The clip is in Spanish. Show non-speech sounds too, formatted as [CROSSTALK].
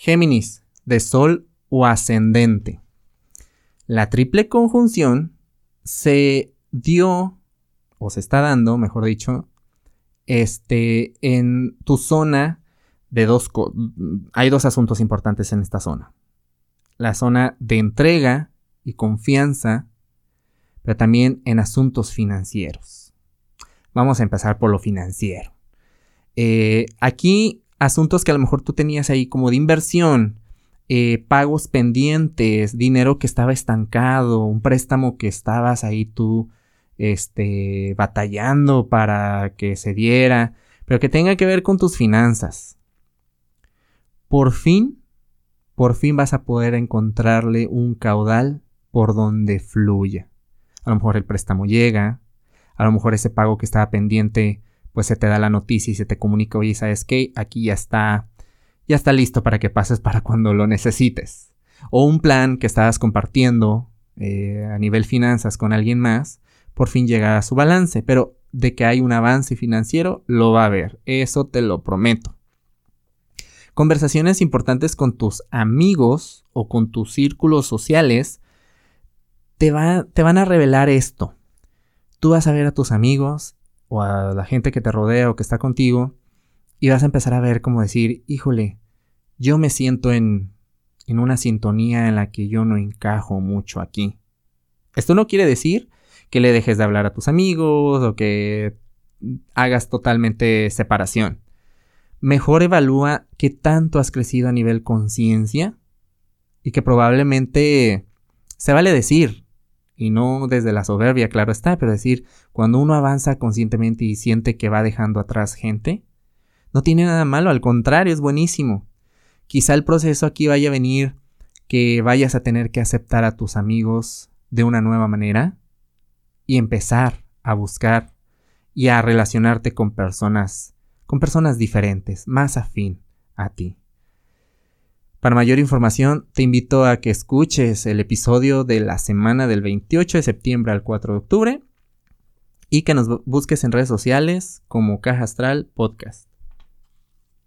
Géminis, de Sol o ascendente. La triple conjunción se dio, o se está dando, mejor dicho, este, en tu zona de dos... Hay dos asuntos importantes en esta zona. La zona de entrega y confianza, pero también en asuntos financieros. Vamos a empezar por lo financiero. Eh, aquí, asuntos que a lo mejor tú tenías ahí como de inversión, eh, pagos pendientes, dinero que estaba estancado, un préstamo que estabas ahí tú este, batallando para que se diera, pero que tenga que ver con tus finanzas. Por fin, por fin vas a poder encontrarle un caudal por donde fluya. A lo mejor el préstamo llega, a lo mejor ese pago que estaba pendiente, pues se te da la noticia y se te comunica, oye, ¿sabes qué? Aquí ya está, ya está listo para que pases para [LAUGHS] cuando lo necesites. O un plan que estabas compartiendo eh, a nivel finanzas con alguien más, por fin llega a su balance, pero de que hay un avance financiero, lo va a ver, eso te lo prometo. Conversaciones importantes con tus amigos o con tus círculos sociales te, te van a revelar esto. Tú vas a ver a tus amigos o a la gente que te rodea o que está contigo y vas a empezar a ver como decir, híjole, yo me siento en, en una sintonía en la que yo no encajo mucho aquí. Esto no quiere decir que le dejes de hablar a tus amigos o que hagas totalmente separación. Mejor evalúa qué tanto has crecido a nivel conciencia y que probablemente se vale decir, y no desde la soberbia, claro está, pero decir, cuando uno avanza conscientemente y siente que va dejando atrás gente, no tiene nada malo, al contrario, es buenísimo. Quizá el proceso aquí vaya a venir que vayas a tener que aceptar a tus amigos de una nueva manera, y empezar a buscar y a relacionarte con personas, con personas diferentes, más afín a ti. Para mayor información, te invito a que escuches el episodio de la semana del 28 de septiembre al 4 de octubre y que nos busques en redes sociales como Caja Astral Podcast.